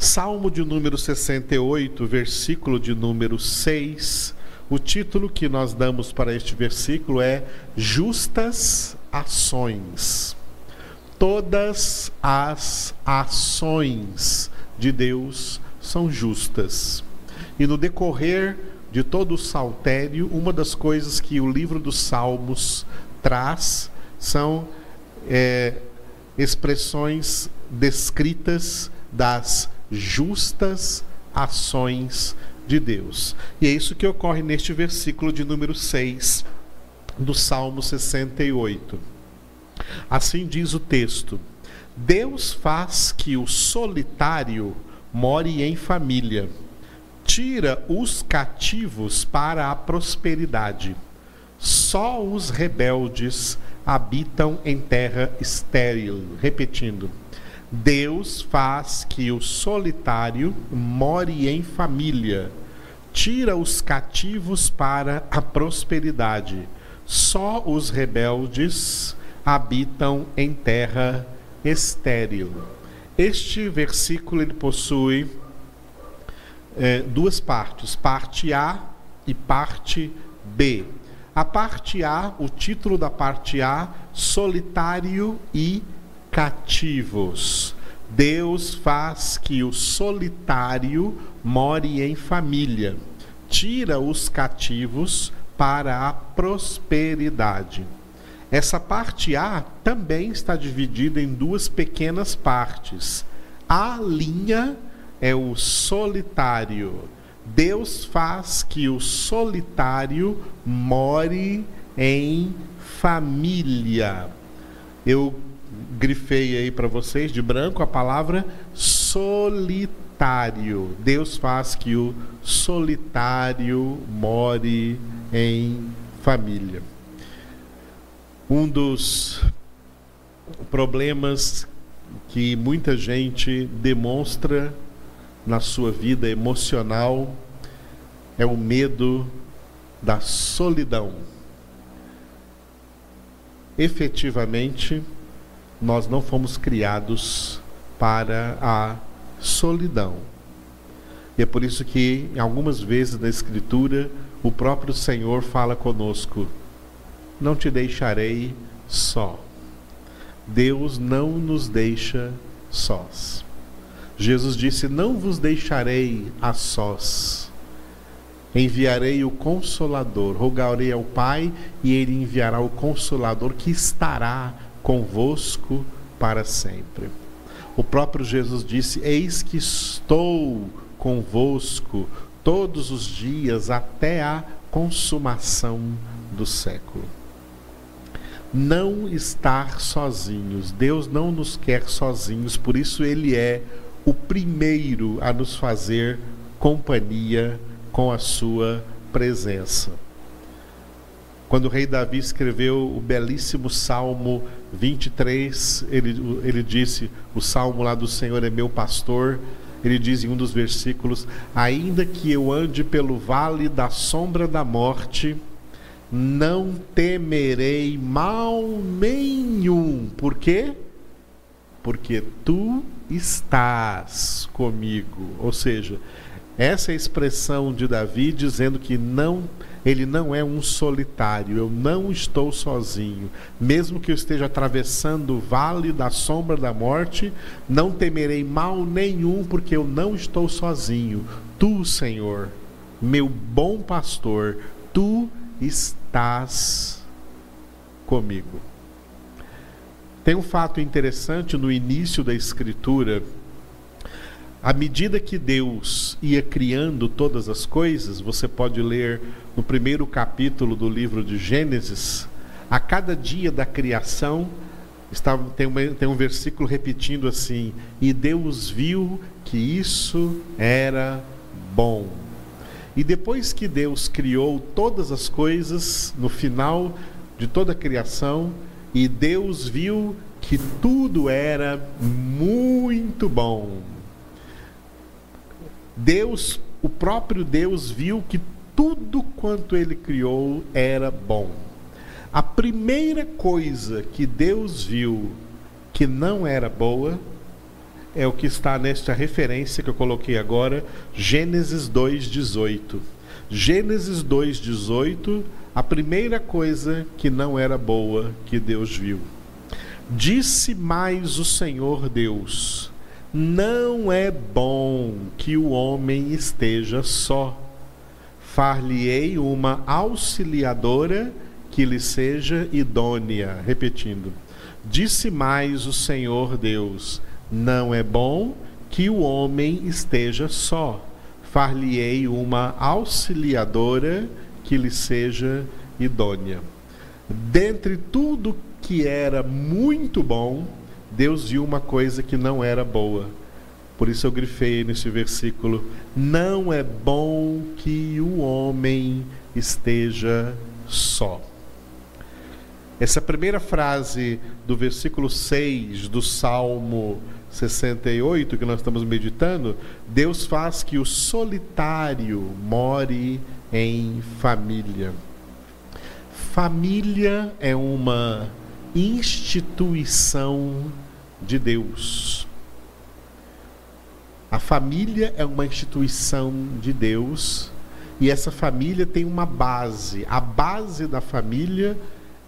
Salmo de número 68, versículo de número 6. O título que nós damos para este versículo é Justas Ações. Todas as ações de Deus são justas. E no decorrer de todo o saltério, uma das coisas que o livro dos Salmos traz são é, expressões descritas das justas ações de Deus. E é isso que ocorre neste versículo de número 6 do Salmo 68. Assim diz o texto: Deus faz que o solitário more em família, tira os cativos para a prosperidade. Só os rebeldes habitam em terra estéril. Repetindo, Deus faz que o solitário more em família, tira os cativos para a prosperidade. Só os rebeldes habitam em terra estéril. Este versículo ele possui é, duas partes, parte A e parte B. A parte A, o título da parte A, solitário e cativos. Deus faz que o solitário more em família, tira os cativos para a prosperidade. Essa parte A também está dividida em duas pequenas partes. A linha é o solitário. Deus faz que o solitário more em família. Eu grifei aí para vocês de branco a palavra solitário. Deus faz que o solitário more em família. Um dos problemas que muita gente demonstra na sua vida emocional é o medo da solidão. Efetivamente, nós não fomos criados para a solidão. E é por isso que, algumas vezes na Escritura, o próprio Senhor fala conosco: Não te deixarei só. Deus não nos deixa sós. Jesus disse: Não vos deixarei a sós. Enviarei o Consolador, rogarei ao Pai e ele enviará o Consolador que estará convosco para sempre. O próprio Jesus disse: Eis que estou convosco todos os dias até a consumação do século. Não estar sozinhos. Deus não nos quer sozinhos, por isso Ele é o primeiro a nos fazer companhia com a Sua presença. Quando o rei Davi escreveu o belíssimo Salmo 23, ele, ele disse: O salmo lá do Senhor é meu pastor. Ele diz em um dos versículos: Ainda que eu ande pelo vale da sombra da morte, não temerei mal nenhum. Por quê? Porque tu estás comigo. Ou seja, essa é expressão de Davi dizendo que não ele não é um solitário, eu não estou sozinho. Mesmo que eu esteja atravessando o vale da sombra da morte, não temerei mal nenhum, porque eu não estou sozinho. Tu, Senhor, meu bom pastor, tu estás comigo. Tem um fato interessante no início da Escritura à medida que Deus ia criando todas as coisas, você pode ler no primeiro capítulo do livro de Gênesis, a cada dia da criação, estava, tem, uma, tem um versículo repetindo assim: E Deus viu que isso era bom. E depois que Deus criou todas as coisas, no final de toda a criação, e Deus viu que tudo era muito bom. Deus, o próprio Deus viu que tudo quanto ele criou era bom. A primeira coisa que Deus viu que não era boa é o que está nesta referência que eu coloquei agora, Gênesis 2:18. Gênesis 2:18, a primeira coisa que não era boa que Deus viu. Disse mais o Senhor Deus: Não é bom que o homem esteja só. Far-lhe-ei uma auxiliadora que lhe seja idônea. Repetindo. Disse mais o Senhor Deus: Não é bom que o homem esteja só. Far-lhe-ei uma auxiliadora que lhe seja idônea. Dentre tudo que era muito bom, Deus viu uma coisa que não era boa. Por isso eu grifei nesse versículo: Não é bom que o homem esteja só. Essa primeira frase do versículo 6 do Salmo 68, que nós estamos meditando, Deus faz que o solitário more em família. Família é uma instituição de Deus. A família é uma instituição de Deus e essa família tem uma base. A base da família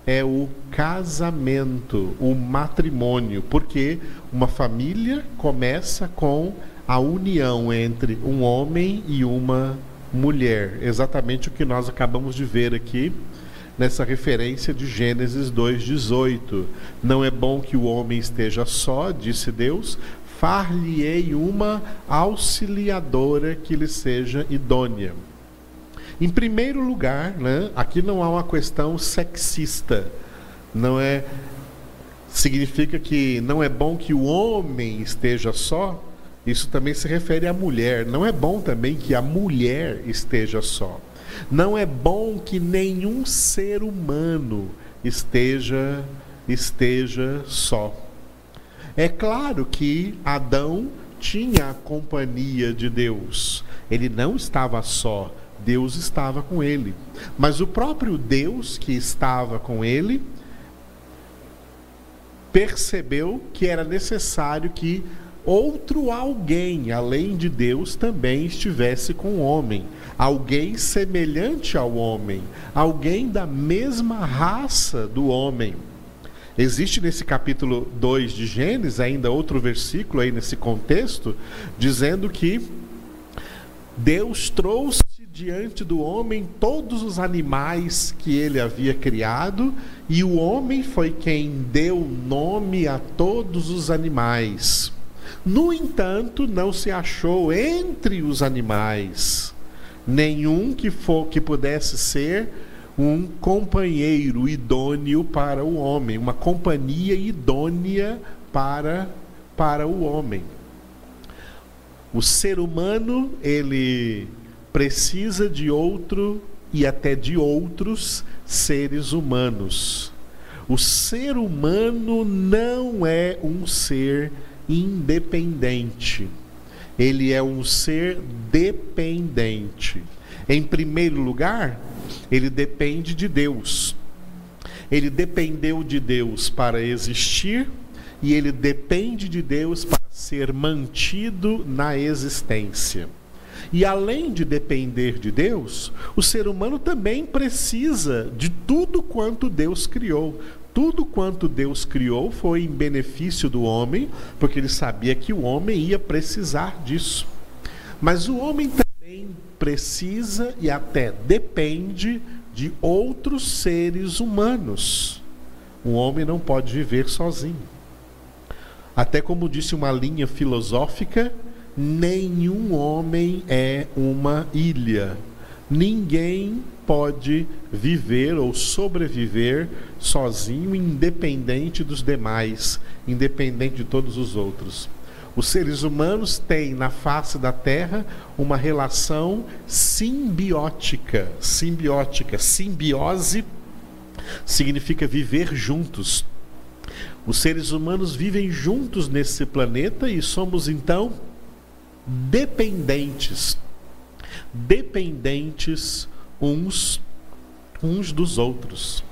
é o casamento, o matrimônio, porque uma família começa com a união entre um homem e uma mulher. Exatamente o que nós acabamos de ver aqui nessa referência de Gênesis 2:18. Não é bom que o homem esteja só, disse Deus, far-lhe-ei uma auxiliadora que lhe seja idônea. Em primeiro lugar, né, aqui não há uma questão sexista. Não é significa que não é bom que o homem esteja só. Isso também se refere à mulher. Não é bom também que a mulher esteja só. Não é bom que nenhum ser humano esteja esteja só. É claro que Adão tinha a companhia de Deus. Ele não estava só, Deus estava com ele. Mas o próprio Deus que estava com ele percebeu que era necessário que outro alguém, além de Deus, também estivesse com o homem. Alguém semelhante ao homem, alguém da mesma raça do homem. Existe nesse capítulo 2 de Gênesis ainda outro versículo aí nesse contexto, dizendo que Deus trouxe diante do homem todos os animais que ele havia criado, e o homem foi quem deu nome a todos os animais. No entanto, não se achou entre os animais nenhum que for que pudesse ser um companheiro idôneo para o homem, uma companhia idônea para para o homem. O ser humano, ele precisa de outro e até de outros seres humanos. O ser humano não é um ser independente. Ele é um ser dependente. Em primeiro lugar, ele depende de Deus. Ele dependeu de Deus para existir e ele depende de Deus para ser mantido na existência. E além de depender de Deus, o ser humano também precisa de tudo quanto Deus criou. Tudo quanto Deus criou foi em benefício do homem, porque ele sabia que o homem ia precisar disso. Mas o homem também precisa e até depende de outros seres humanos. O homem não pode viver sozinho. Até como disse uma linha filosófica, nenhum homem é uma ilha. Ninguém pode viver ou sobreviver sozinho, independente dos demais, independente de todos os outros. Os seres humanos têm na face da Terra uma relação simbiótica. Simbiótica, simbiose significa viver juntos. Os seres humanos vivem juntos nesse planeta e somos então dependentes. Dependentes uns uns dos outros.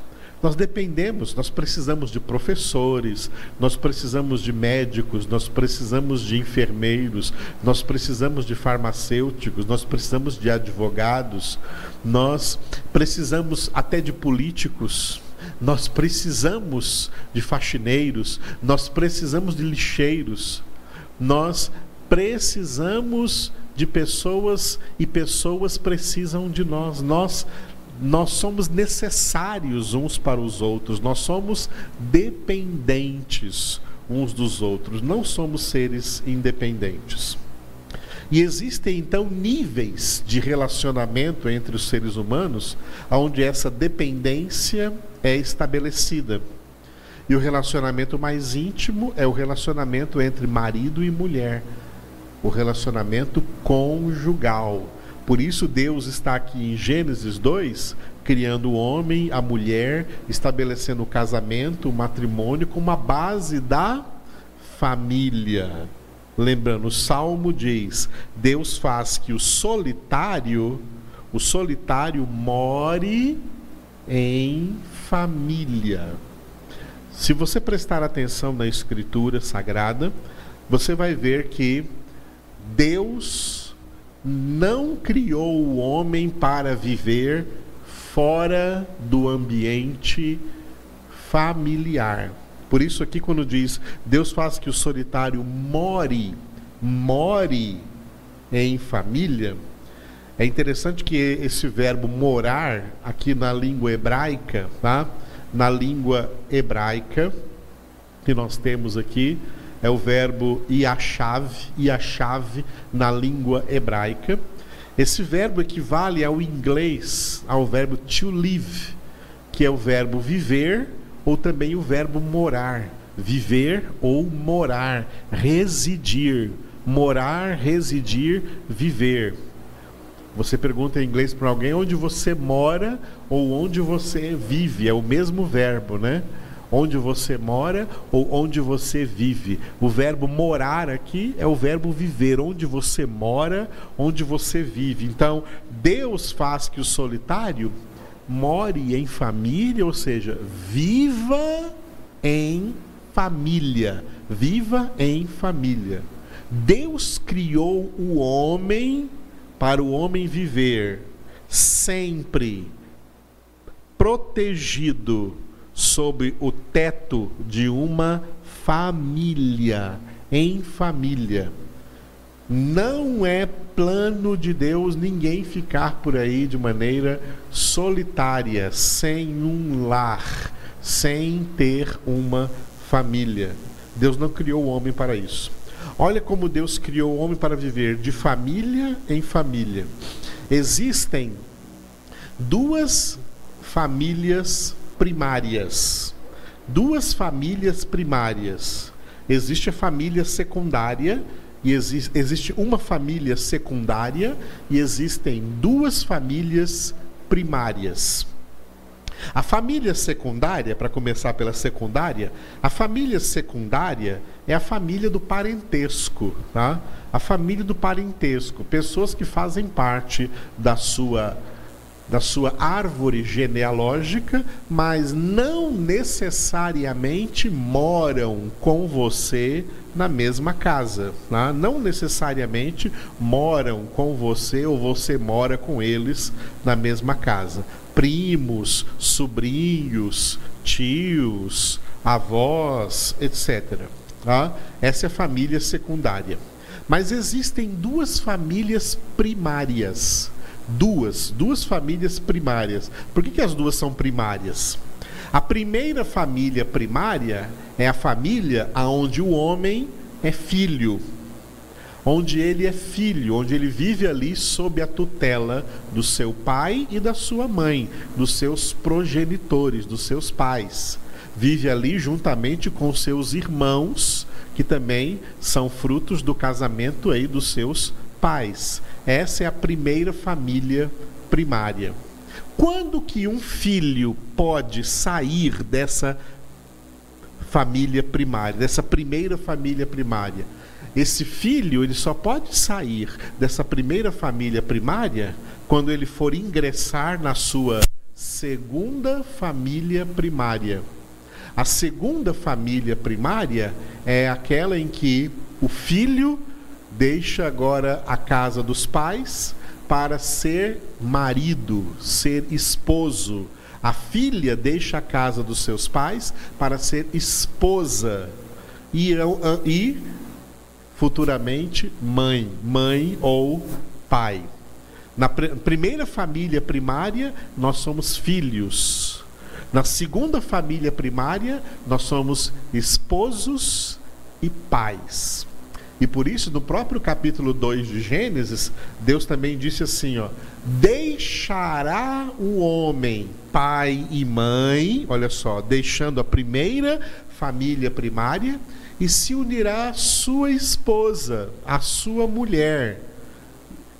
Nós dependemos, nós precisamos de professores, nós precisamos de médicos, nós precisamos de enfermeiros, nós precisamos de farmacêuticos, nós precisamos de advogados, nós precisamos até de políticos, nós precisamos de faxineiros, nós precisamos de lixeiros, nós precisamos de pessoas e pessoas precisam de nós. Nós nós somos necessários uns para os outros, nós somos dependentes uns dos outros, não somos seres independentes. E existem então níveis de relacionamento entre os seres humanos, onde essa dependência é estabelecida. E o relacionamento mais íntimo é o relacionamento entre marido e mulher, o relacionamento conjugal por isso, Deus está aqui em Gênesis 2, criando o homem, a mulher, estabelecendo o casamento, o matrimônio, como a base da família. Lembrando, o Salmo diz: Deus faz que o solitário, o solitário more em família. Se você prestar atenção na Escritura Sagrada, você vai ver que Deus não criou o homem para viver fora do ambiente familiar. Por isso aqui quando diz Deus faz que o solitário more, more em família, é interessante que esse verbo morar aqui na língua hebraica, tá? Na língua hebraica que nós temos aqui, é o verbo iashav, iashav na língua hebraica. Esse verbo equivale ao inglês ao verbo to live, que é o verbo viver ou também o verbo morar, viver ou morar, residir, morar, residir, viver. Você pergunta em inglês para alguém onde você mora ou onde você vive, é o mesmo verbo, né? Onde você mora ou onde você vive. O verbo morar aqui é o verbo viver, onde você mora, onde você vive. Então, Deus faz que o solitário more em família, ou seja, viva em família. Viva em família. Deus criou o homem para o homem viver sempre protegido sob o teto de uma família, em família. Não é plano de Deus ninguém ficar por aí de maneira solitária, sem um lar, sem ter uma família. Deus não criou o homem para isso. Olha como Deus criou o homem para viver de família em família. Existem duas famílias primárias. Duas famílias primárias. Existe a família secundária e existe, existe uma família secundária e existem duas famílias primárias. A família secundária, para começar pela secundária, a família secundária é a família do parentesco, tá? A família do parentesco, pessoas que fazem parte da sua da sua árvore genealógica, mas não necessariamente moram com você na mesma casa. Tá? Não necessariamente moram com você ou você mora com eles na mesma casa. Primos, sobrinhos, tios, avós, etc. Tá? Essa é a família secundária. Mas existem duas famílias primárias duas, duas famílias primárias. Por que, que as duas são primárias? A primeira família primária é a família onde o homem é filho, onde ele é filho, onde ele vive ali sob a tutela do seu pai e da sua mãe, dos seus progenitores, dos seus pais. Vive ali juntamente com seus irmãos, que também são frutos do casamento aí dos seus pais. Essa é a primeira família primária. Quando que um filho pode sair dessa família primária, dessa primeira família primária? Esse filho, ele só pode sair dessa primeira família primária quando ele for ingressar na sua segunda família primária. A segunda família primária é aquela em que o filho deixa agora a casa dos pais para ser marido, ser esposo. A filha deixa a casa dos seus pais para ser esposa e, e futuramente mãe, mãe ou pai. Na pr primeira família primária, nós somos filhos. Na segunda família primária, nós somos esposos e pais. E por isso, no próprio capítulo 2 de Gênesis, Deus também disse assim, ó: "Deixará o homem pai e mãe, olha só, deixando a primeira família primária e se unirá à sua esposa, à sua mulher."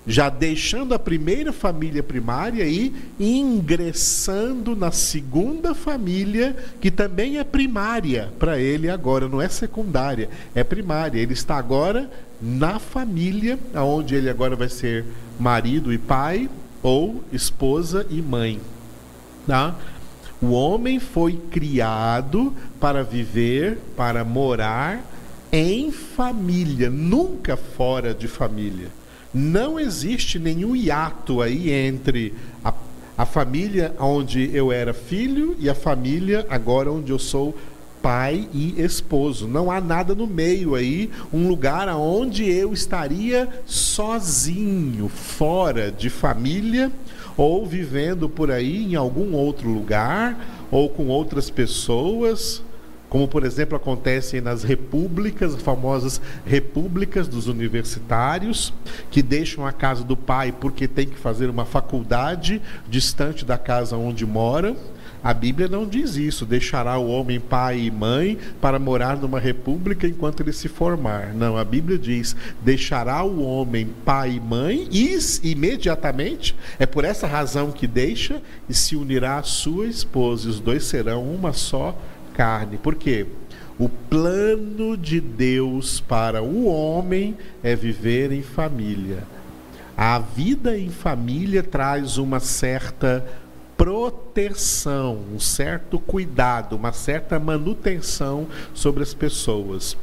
Já deixando a primeira família primária e ingressando na segunda família, que também é primária para ele agora, não é secundária, é primária. Ele está agora na família, onde ele agora vai ser marido e pai, ou esposa e mãe. Tá? O homem foi criado para viver, para morar em família, nunca fora de família. Não existe nenhum hiato aí entre a, a família onde eu era filho e a família agora onde eu sou pai e esposo. Não há nada no meio aí, um lugar onde eu estaria sozinho, fora de família ou vivendo por aí em algum outro lugar ou com outras pessoas como por exemplo acontece nas repúblicas, as famosas repúblicas dos universitários, que deixam a casa do pai porque tem que fazer uma faculdade distante da casa onde mora. A Bíblia não diz isso, deixará o homem pai e mãe para morar numa república enquanto ele se formar. Não, a Bíblia diz: deixará o homem pai e mãe e imediatamente, é por essa razão que deixa e se unirá à sua esposa, e os dois serão uma só carne. Por quê? O plano de Deus para o homem é viver em família. A vida em família traz uma certa proteção, um certo cuidado, uma certa manutenção sobre as pessoas.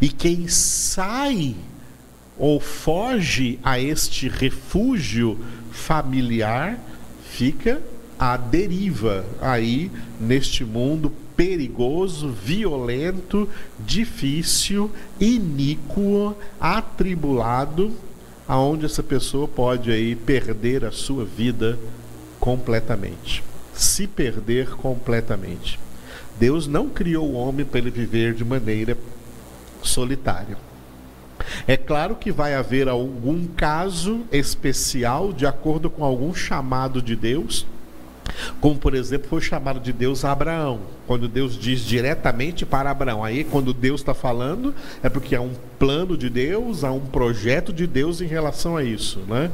E quem sai ou foge a este refúgio familiar fica à deriva aí neste mundo perigoso, violento, difícil, iníquo, atribulado, aonde essa pessoa pode aí perder a sua vida completamente, se perder completamente. Deus não criou o homem para ele viver de maneira solitária. É claro que vai haver algum caso especial, de acordo com algum chamado de Deus, como, por exemplo, foi chamado de Deus a Abraão. Quando Deus diz diretamente para Abraão. Aí, quando Deus está falando, é porque há um plano de Deus, há um projeto de Deus em relação a isso. Né?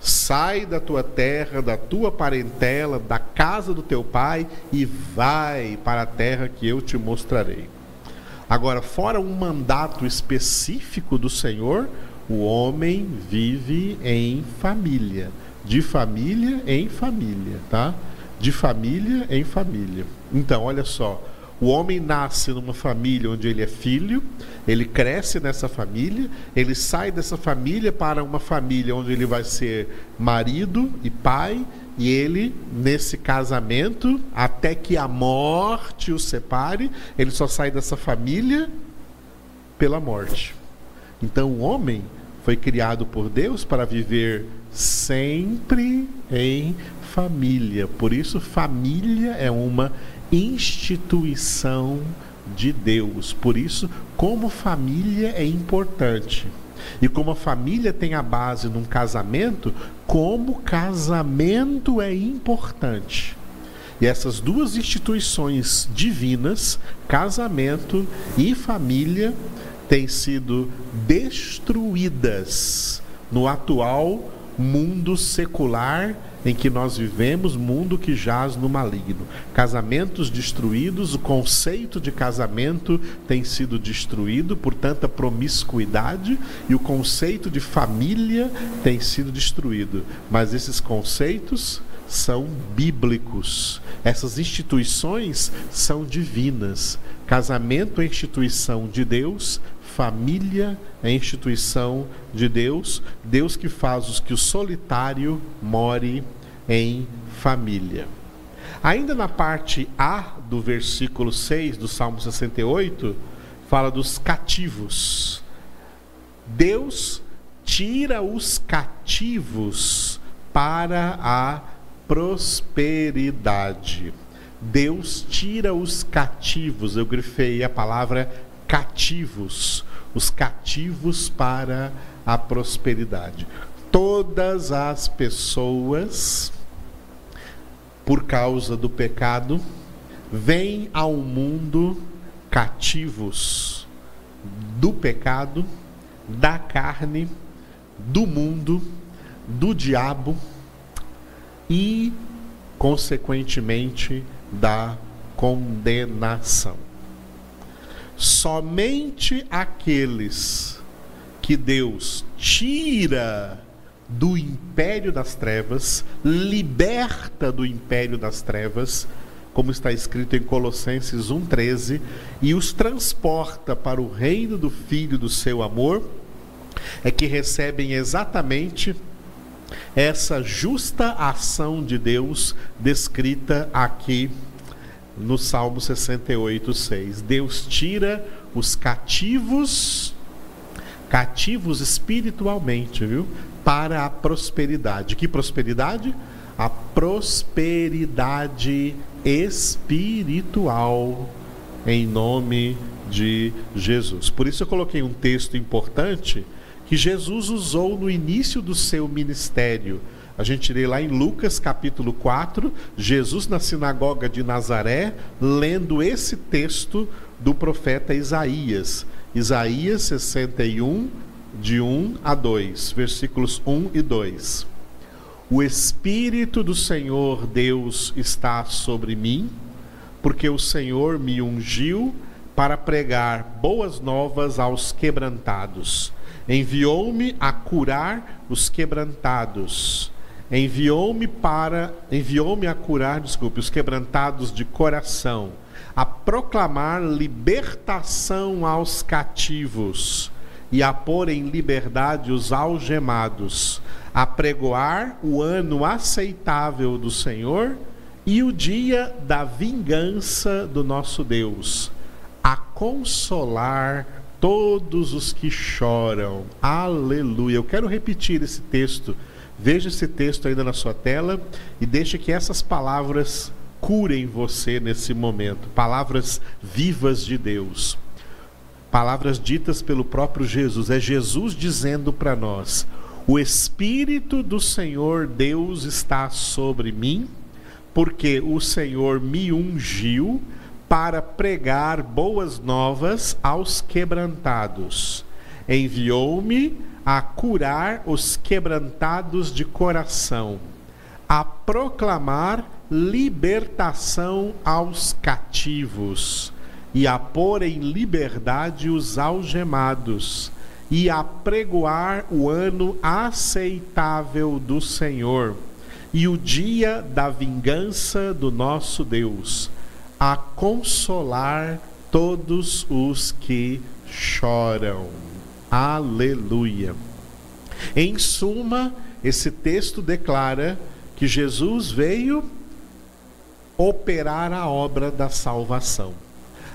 Sai da tua terra, da tua parentela, da casa do teu pai e vai para a terra que eu te mostrarei. Agora, fora um mandato específico do Senhor, o homem vive em família de família em família, tá? De família em família. Então, olha só, o homem nasce numa família onde ele é filho, ele cresce nessa família, ele sai dessa família para uma família onde ele vai ser marido e pai, e ele, nesse casamento, até que a morte o separe, ele só sai dessa família pela morte. Então, o homem foi criado por Deus para viver sempre em família. Por isso, família é uma instituição de Deus. Por isso, como família é importante. E como a família tem a base num casamento, como casamento é importante. E essas duas instituições divinas, casamento e família, têm sido destruídas no atual mundo secular em que nós vivemos, mundo que jaz no maligno. Casamentos destruídos, o conceito de casamento tem sido destruído por tanta promiscuidade e o conceito de família tem sido destruído. Mas esses conceitos são bíblicos. Essas instituições são divinas. Casamento é instituição de Deus, família é instituição de Deus, Deus que faz os que o solitário more em família. Ainda na parte A do versículo 6 do Salmo 68, fala dos cativos. Deus tira os cativos para a prosperidade. Deus tira os cativos, eu grifei a palavra cativos, os cativos para a prosperidade. Todas as pessoas, por causa do pecado, vêm ao mundo cativos do pecado, da carne, do mundo, do diabo e, consequentemente, da condenação. Somente aqueles que Deus tira do império das trevas, liberta do império das trevas, como está escrito em Colossenses 1,13, e os transporta para o reino do Filho do seu amor, é que recebem exatamente essa justa ação de Deus descrita aqui no Salmo 68, 6. Deus tira os cativos, cativos espiritualmente, viu? Para a prosperidade. Que prosperidade? A prosperidade espiritual, em nome de Jesus. Por isso eu coloquei um texto importante que Jesus usou no início do seu ministério. A gente lê lá em Lucas capítulo 4, Jesus na sinagoga de Nazaré, lendo esse texto do profeta Isaías. Isaías 61, de 1 a 2, versículos 1 e 2. O Espírito do Senhor Deus está sobre mim, porque o Senhor me ungiu para pregar boas novas aos quebrantados Enviou-me a curar os quebrantados. Enviou-me para enviou-me a curar, desculpe, os quebrantados de coração, a proclamar libertação aos cativos e a pôr em liberdade os algemados, a pregoar o ano aceitável do Senhor e o dia da vingança do nosso Deus, a consolar todos os que choram. Aleluia. Eu quero repetir esse texto. Veja esse texto ainda na sua tela e deixe que essas palavras curem você nesse momento. Palavras vivas de Deus. Palavras ditas pelo próprio Jesus. É Jesus dizendo para nós: O Espírito do Senhor Deus está sobre mim, porque o Senhor me ungiu para pregar boas novas aos quebrantados. Enviou-me a curar os quebrantados de coração, a proclamar libertação aos cativos e a pôr em liberdade os algemados e a pregoar o ano aceitável do Senhor e o dia da vingança do nosso Deus a consolar todos os que choram. Aleluia. Em suma, esse texto declara que Jesus veio operar a obra da salvação.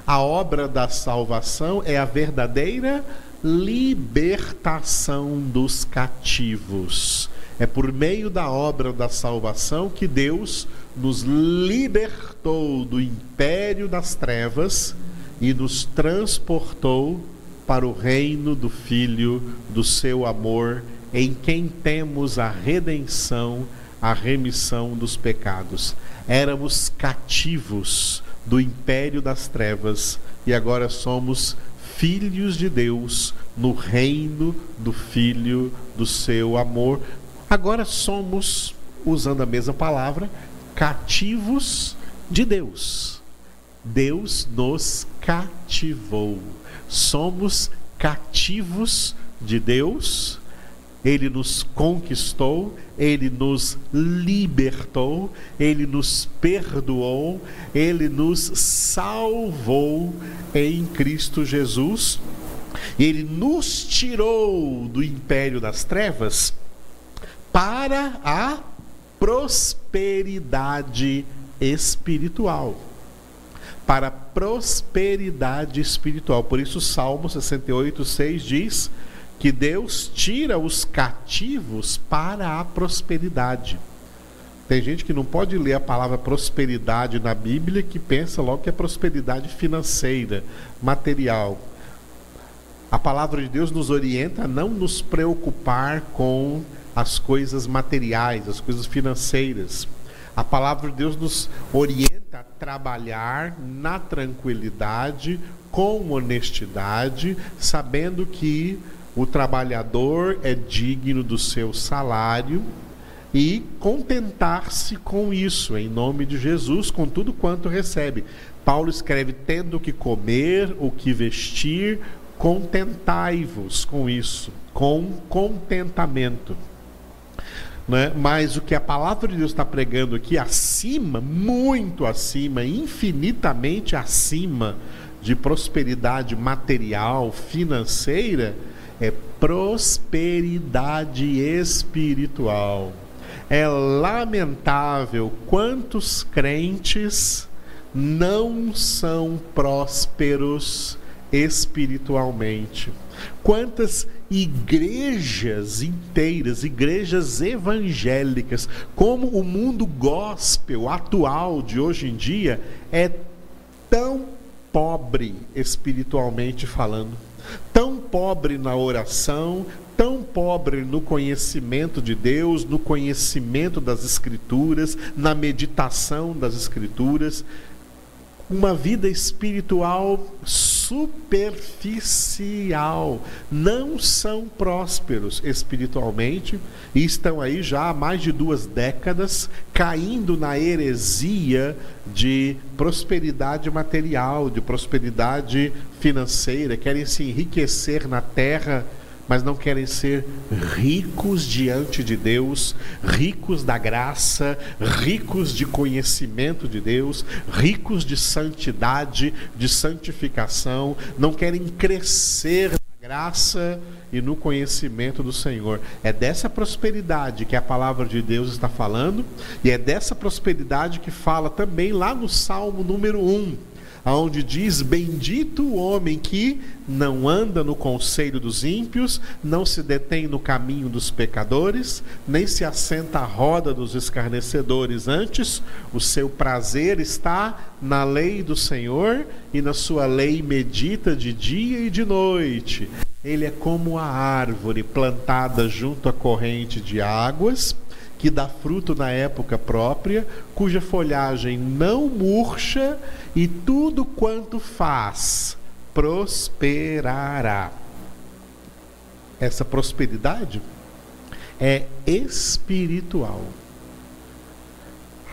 A obra da salvação é a verdadeira libertação dos cativos. É por meio da obra da salvação que Deus nos libertou do império das trevas e nos transportou para o reino do Filho do seu amor, em quem temos a redenção, a remissão dos pecados. Éramos cativos do império das trevas e agora somos filhos de Deus no reino do Filho do seu amor, Agora somos, usando a mesma palavra, cativos de Deus. Deus nos cativou. Somos cativos de Deus ele nos conquistou, ele nos libertou, ele nos perdoou, ele nos salvou em Cristo Jesus. Ele nos tirou do império das trevas para a prosperidade espiritual. Para prosperidade espiritual. Por isso, Salmo 68, 6 diz que Deus tira os cativos para a prosperidade. Tem gente que não pode ler a palavra prosperidade na Bíblia que pensa logo que é prosperidade financeira, material. A palavra de Deus nos orienta a não nos preocupar com as coisas materiais, as coisas financeiras. A palavra de Deus nos orienta trabalhar na tranquilidade, com honestidade, sabendo que o trabalhador é digno do seu salário e contentar-se com isso, em nome de Jesus, com tudo quanto recebe. Paulo escreve: tendo que comer, o que vestir, contentai-vos com isso, com contentamento. Né? Mas o que a palavra de Deus está pregando aqui, acima, muito acima, infinitamente acima de prosperidade material, financeira, é prosperidade espiritual. É lamentável quantos crentes não são prósperos espiritualmente. Quantas igrejas inteiras, igrejas evangélicas, como o mundo gospel atual de hoje em dia é tão pobre espiritualmente falando tão pobre na oração, tão pobre no conhecimento de Deus, no conhecimento das Escrituras, na meditação das Escrituras, uma vida espiritual superficial, não são prósperos espiritualmente e estão aí já há mais de duas décadas caindo na heresia de prosperidade material, de prosperidade financeira, querem se enriquecer na terra mas não querem ser ricos diante de Deus, ricos da graça, ricos de conhecimento de Deus, ricos de santidade, de santificação, não querem crescer na graça e no conhecimento do Senhor. É dessa prosperidade que a palavra de Deus está falando, e é dessa prosperidade que fala também lá no Salmo número 1 aonde diz: Bendito o homem que não anda no conselho dos ímpios, não se detém no caminho dos pecadores, nem se assenta à roda dos escarnecedores. Antes, o seu prazer está na lei do Senhor e na sua lei medita de dia e de noite. Ele é como a árvore plantada junto à corrente de águas que dá fruto na época própria, cuja folhagem não murcha e tudo quanto faz prosperará. Essa prosperidade é espiritual.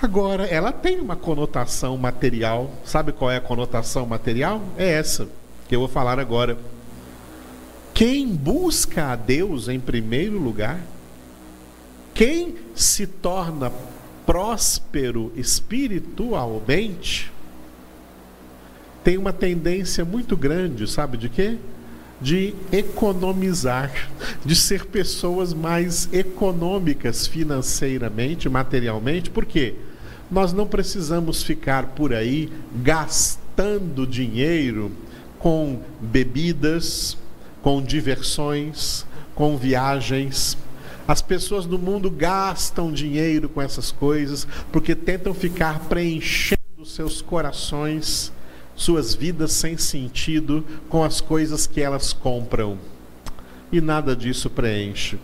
Agora, ela tem uma conotação material. Sabe qual é a conotação material? É essa que eu vou falar agora. Quem busca a Deus em primeiro lugar quem se torna próspero espiritualmente tem uma tendência muito grande, sabe de quê? De economizar, de ser pessoas mais econômicas financeiramente, materialmente, por quê? Nós não precisamos ficar por aí gastando dinheiro com bebidas, com diversões, com viagens, as pessoas no mundo gastam dinheiro com essas coisas porque tentam ficar preenchendo seus corações, suas vidas sem sentido com as coisas que elas compram. E nada disso preenche.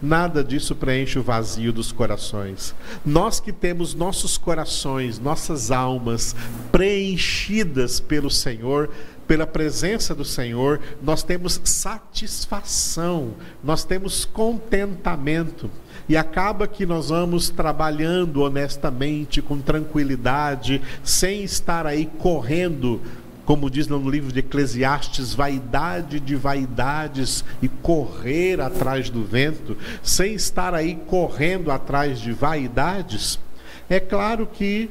Nada disso preenche o vazio dos corações. Nós que temos nossos corações, nossas almas preenchidas pelo Senhor, pela presença do Senhor, nós temos satisfação, nós temos contentamento. E acaba que nós vamos trabalhando honestamente, com tranquilidade, sem estar aí correndo como diz no livro de Eclesiastes, vaidade de vaidades e correr atrás do vento, sem estar aí correndo atrás de vaidades, é claro que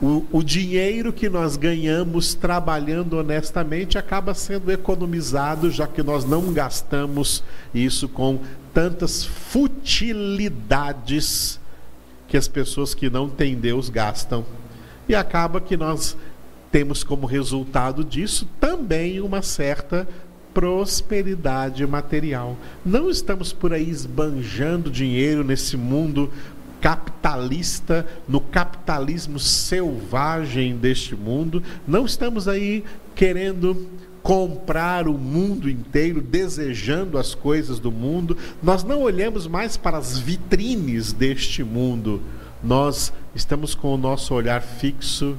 o, o, dinheiro que nós ganhamos trabalhando honestamente acaba sendo economizado, já que nós não gastamos isso com tantas futilidades que as pessoas que não têm Deus gastam. E acaba que nós temos como resultado disso também uma certa prosperidade material. Não estamos por aí esbanjando dinheiro nesse mundo capitalista, no capitalismo selvagem deste mundo. Não estamos aí querendo comprar o mundo inteiro, desejando as coisas do mundo. Nós não olhamos mais para as vitrines deste mundo. Nós estamos com o nosso olhar fixo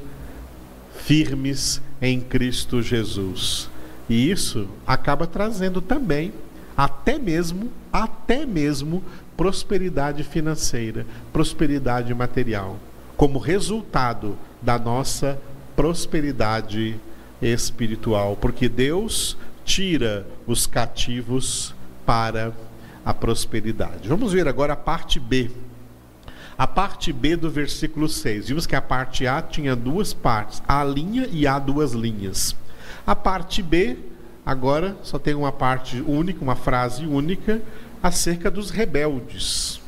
firmes em Cristo Jesus. E isso acaba trazendo também, até mesmo, até mesmo prosperidade financeira, prosperidade material, como resultado da nossa prosperidade espiritual, porque Deus tira os cativos para a prosperidade. Vamos ver agora a parte B a parte B do versículo 6. Vimos que a parte A tinha duas partes, a linha e a duas linhas. A parte B, agora, só tem uma parte única, uma frase única, acerca dos rebeldes.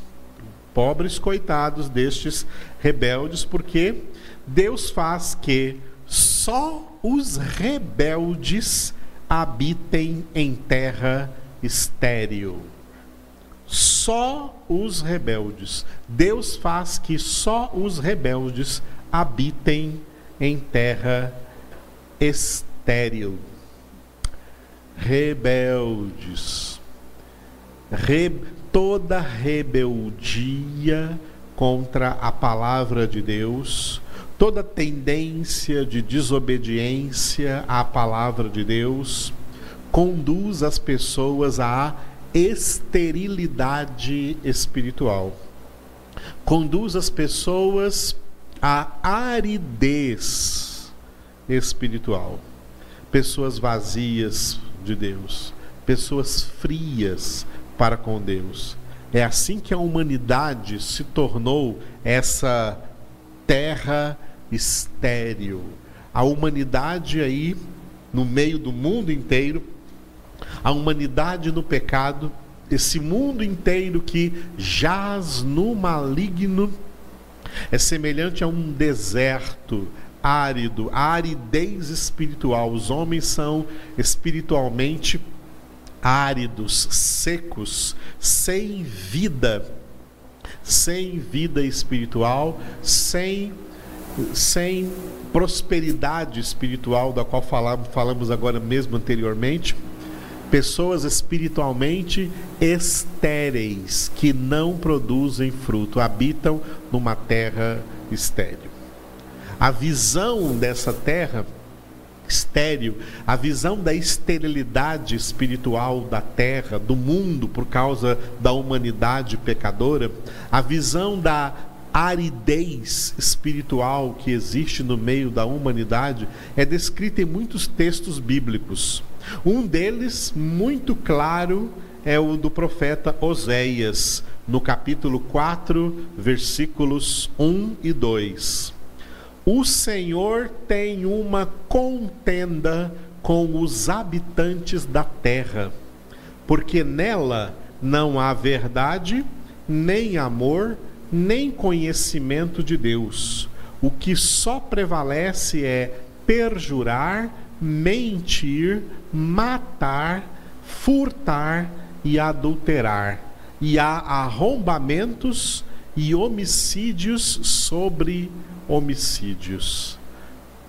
Pobres coitados destes rebeldes, porque Deus faz que só os rebeldes habitem em terra estéril só os rebeldes. Deus faz que só os rebeldes habitem em terra estéril. Rebeldes. Re, toda rebeldia contra a palavra de Deus, toda tendência de desobediência à palavra de Deus, conduz as pessoas a esterilidade espiritual. Conduz as pessoas à aridez espiritual. Pessoas vazias de Deus, pessoas frias para com Deus. É assim que a humanidade se tornou essa terra estéril. A humanidade aí, no meio do mundo inteiro, a humanidade no pecado, esse mundo inteiro que jaz no maligno, é semelhante a um deserto árido, a aridez espiritual. Os homens são espiritualmente áridos, secos, sem vida, sem vida espiritual, sem sem prosperidade espiritual, da qual falamos, falamos agora mesmo anteriormente pessoas espiritualmente estéreis, que não produzem fruto, habitam numa terra estéril. A visão dessa terra estéril, a visão da esterilidade espiritual da terra, do mundo por causa da humanidade pecadora, a visão da aridez espiritual que existe no meio da humanidade é descrita em muitos textos bíblicos. Um deles, muito claro, é o do profeta Oséias, no capítulo 4, versículos 1 e 2. O Senhor tem uma contenda com os habitantes da terra, porque nela não há verdade, nem amor, nem conhecimento de Deus. O que só prevalece é perjurar, mentir, matar, furtar e adulterar. E há arrombamentos e homicídios sobre homicídios.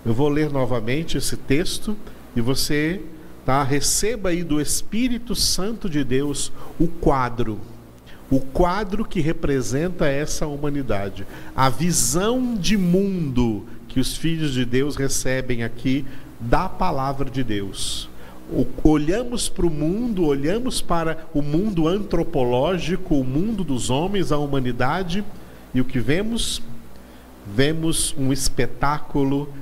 Eu vou ler novamente esse texto e você tá, receba aí do Espírito Santo de Deus o quadro o quadro que representa essa humanidade, a visão de mundo que os filhos de Deus recebem aqui da palavra de Deus. Olhamos para o mundo, olhamos para o mundo antropológico, o mundo dos homens, a humanidade, e o que vemos? Vemos um espetáculo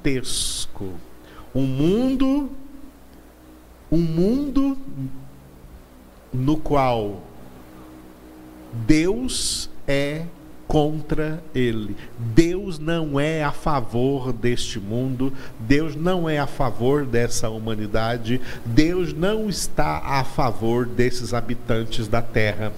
gigantesco. Um mundo um mundo no qual Deus é contra ele. Deus não é a favor deste mundo, Deus não é a favor dessa humanidade, Deus não está a favor desses habitantes da terra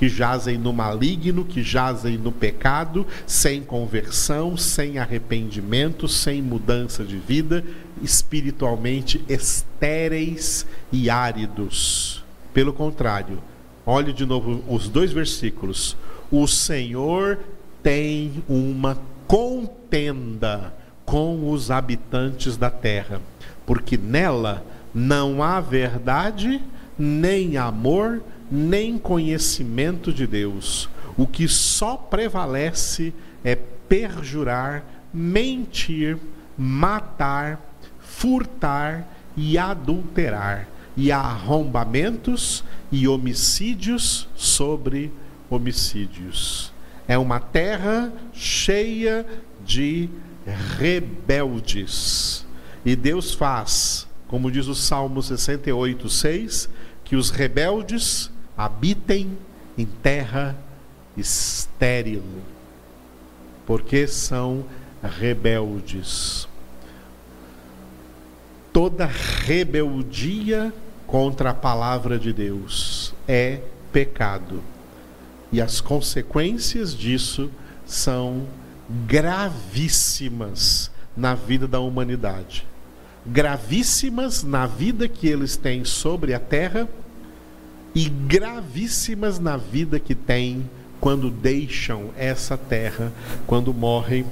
que jazem no maligno, que jazem no pecado, sem conversão, sem arrependimento, sem mudança de vida, espiritualmente estéreis e áridos. Pelo contrário, olhe de novo os dois versículos. O Senhor tem uma contenda com os habitantes da terra, porque nela não há verdade, nem amor, nem conhecimento de Deus. O que só prevalece é perjurar, mentir, matar, furtar e adulterar, e arrombamentos e homicídios sobre homicídios. É uma terra cheia de rebeldes. E Deus faz, como diz o Salmo 68, 6, que os rebeldes habitem em terra estéril, porque são rebeldes. Toda rebeldia contra a palavra de Deus é pecado. E as consequências disso são gravíssimas na vida da humanidade. Gravíssimas na vida que eles têm sobre a terra e gravíssimas na vida que têm quando deixam essa terra, quando morrem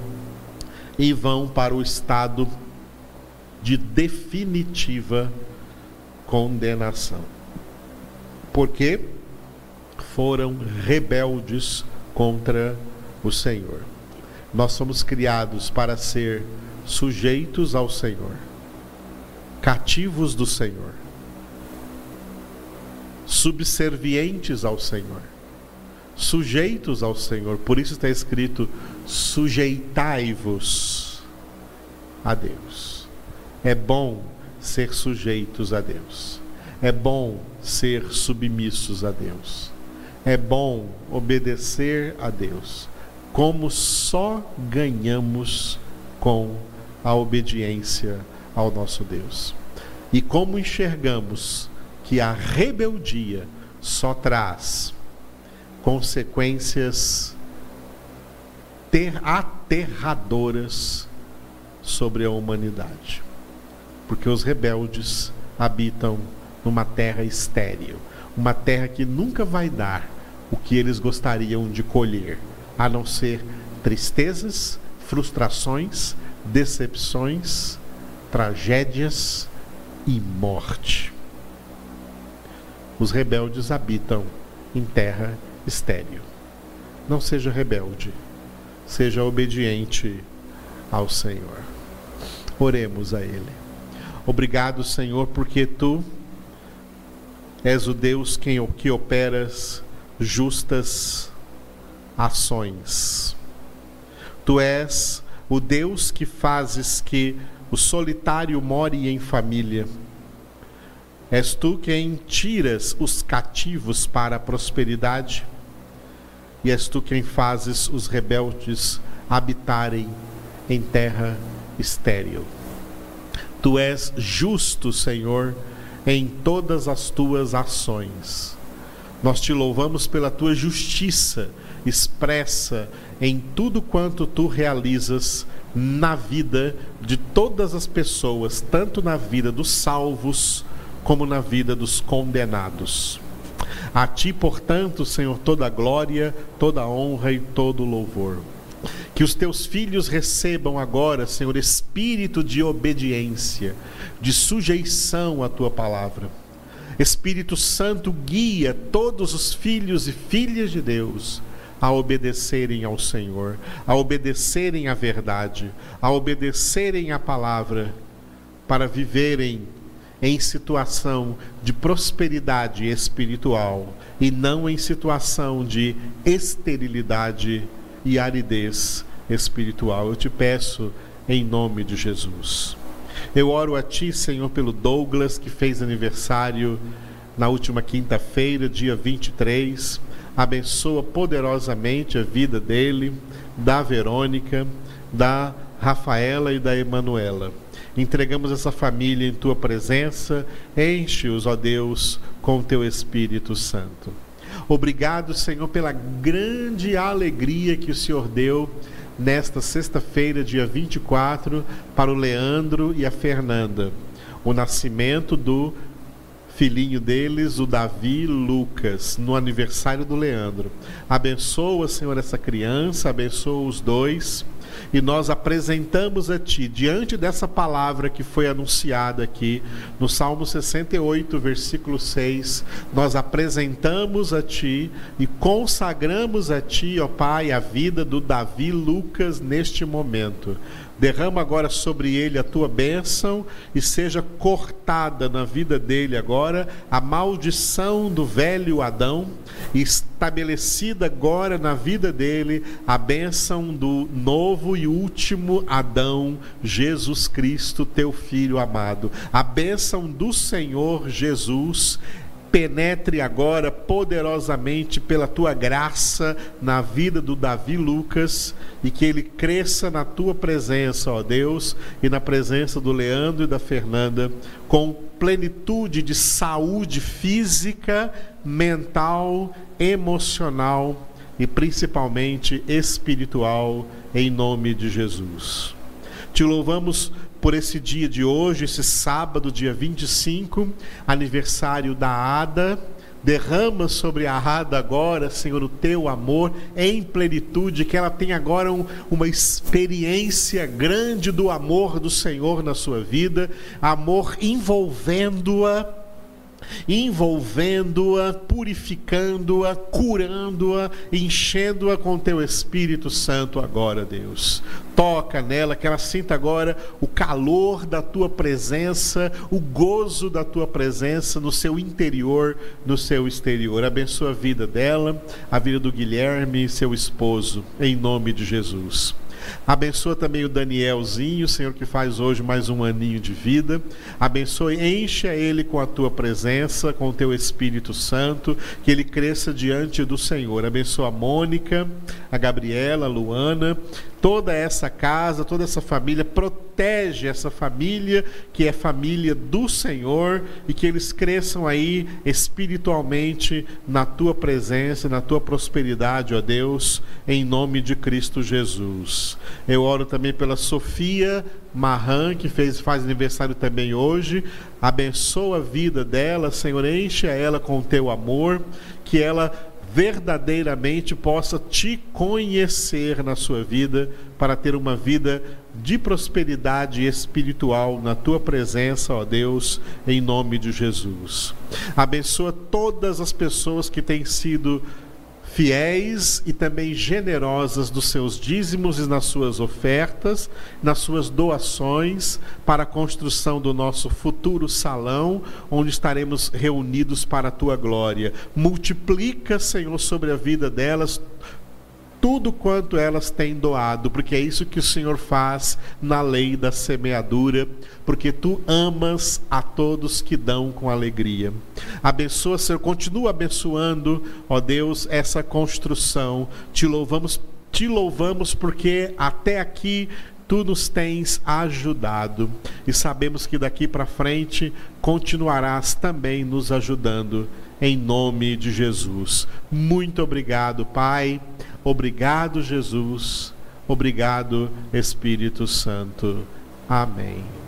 e vão para o estado de definitiva condenação. Porque foram rebeldes contra o Senhor. Nós somos criados para ser sujeitos ao Senhor, cativos do Senhor subservientes ao Senhor, sujeitos ao Senhor. Por isso está escrito: sujeitai-vos a Deus. É bom ser sujeitos a Deus. É bom ser submissos a Deus. É bom obedecer a Deus. Como só ganhamos com a obediência ao nosso Deus. E como enxergamos que a rebeldia só traz consequências ter aterradoras sobre a humanidade. Porque os rebeldes habitam numa terra estéril, uma terra que nunca vai dar o que eles gostariam de colher, a não ser tristezas, frustrações, decepções, tragédias e morte os rebeldes habitam em terra estéril. Não seja rebelde, seja obediente ao Senhor. Oremos a Ele. Obrigado, Senhor, porque Tu és o Deus quem, que operas justas ações. Tu és o Deus que fazes que o solitário more em família És tu quem tiras os cativos para a prosperidade, e és tu quem fazes os rebeldes habitarem em terra estéril. Tu és justo, Senhor, em todas as tuas ações. Nós te louvamos pela tua justiça expressa em tudo quanto tu realizas na vida de todas as pessoas, tanto na vida dos salvos como na vida dos condenados. A ti, portanto, Senhor, toda a glória, toda a honra e todo o louvor. Que os teus filhos recebam agora, Senhor, espírito de obediência, de sujeição à tua palavra. Espírito Santo guia todos os filhos e filhas de Deus a obedecerem ao Senhor, a obedecerem à verdade, a obedecerem à palavra, para viverem em situação de prosperidade espiritual e não em situação de esterilidade e aridez espiritual. Eu te peço em nome de Jesus. Eu oro a Ti, Senhor, pelo Douglas, que fez aniversário na última quinta-feira, dia 23. Abençoa poderosamente a vida dele, da Verônica, da Rafaela e da Emanuela. Entregamos essa família em tua presença, enche-os, ó Deus, com teu Espírito Santo. Obrigado, Senhor, pela grande alegria que o Senhor deu nesta sexta-feira, dia 24, para o Leandro e a Fernanda. O nascimento do filhinho deles, o Davi Lucas, no aniversário do Leandro. Abençoa, Senhor, essa criança, abençoa os dois e nós apresentamos a Ti, diante dessa palavra que foi anunciada aqui, no Salmo 68, versículo 6, nós apresentamos a Ti e consagramos a Ti, ó Pai, a vida do Davi Lucas neste momento. Derrama agora sobre ele a tua bênção e seja cortada na vida dele agora a maldição do velho Adão, e estabelecida agora na vida dele a bênção do novo e último Adão, Jesus Cristo, teu filho amado. A bênção do Senhor Jesus penetre agora poderosamente pela tua graça na vida do Davi Lucas e que ele cresça na tua presença, ó Deus, e na presença do Leandro e da Fernanda, com plenitude de saúde física, mental, emocional e principalmente espiritual, em nome de Jesus. Te louvamos por esse dia de hoje, esse sábado, dia 25, aniversário da Ada. Derrama sobre a Ada agora, Senhor, o teu amor em plenitude, que ela tenha agora um, uma experiência grande do amor do Senhor na sua vida, amor envolvendo-a envolvendo-a, purificando-a, curando-a, enchendo-a com teu Espírito Santo agora, Deus. Toca nela, que ela sinta agora o calor da tua presença, o gozo da tua presença no seu interior, no seu exterior. Abençoa a vida dela, a vida do Guilherme, seu esposo, em nome de Jesus. Abençoa também o Danielzinho, Senhor, que faz hoje mais um aninho de vida. Abençoe, encha ele com a tua presença, com o teu Espírito Santo, que ele cresça diante do Senhor. Abençoa a Mônica, a Gabriela, a Luana, toda essa casa, toda essa família, protege essa família que é família do Senhor e que eles cresçam aí espiritualmente na tua presença, na tua prosperidade, ó Deus, em nome de Cristo Jesus. Eu oro também pela Sofia Marran, que fez, faz aniversário também hoje. Abençoa a vida dela, Senhor, enche ela com o teu amor, que ela verdadeiramente possa te conhecer na sua vida, para ter uma vida de prosperidade espiritual na tua presença, ó Deus, em nome de Jesus. Abençoa todas as pessoas que têm sido fiéis e também generosas dos seus dízimos e nas suas ofertas, nas suas doações para a construção do nosso futuro salão, onde estaremos reunidos para a tua glória. Multiplica, Senhor, sobre a vida delas tudo quanto elas têm doado, porque é isso que o Senhor faz na lei da semeadura, porque tu amas a todos que dão com alegria. Abençoa, Senhor, continua abençoando, ó Deus, essa construção. Te louvamos, te louvamos porque até aqui tu nos tens ajudado e sabemos que daqui para frente continuarás também nos ajudando em nome de Jesus. Muito obrigado, Pai. Obrigado, Jesus. Obrigado, Espírito Santo. Amém.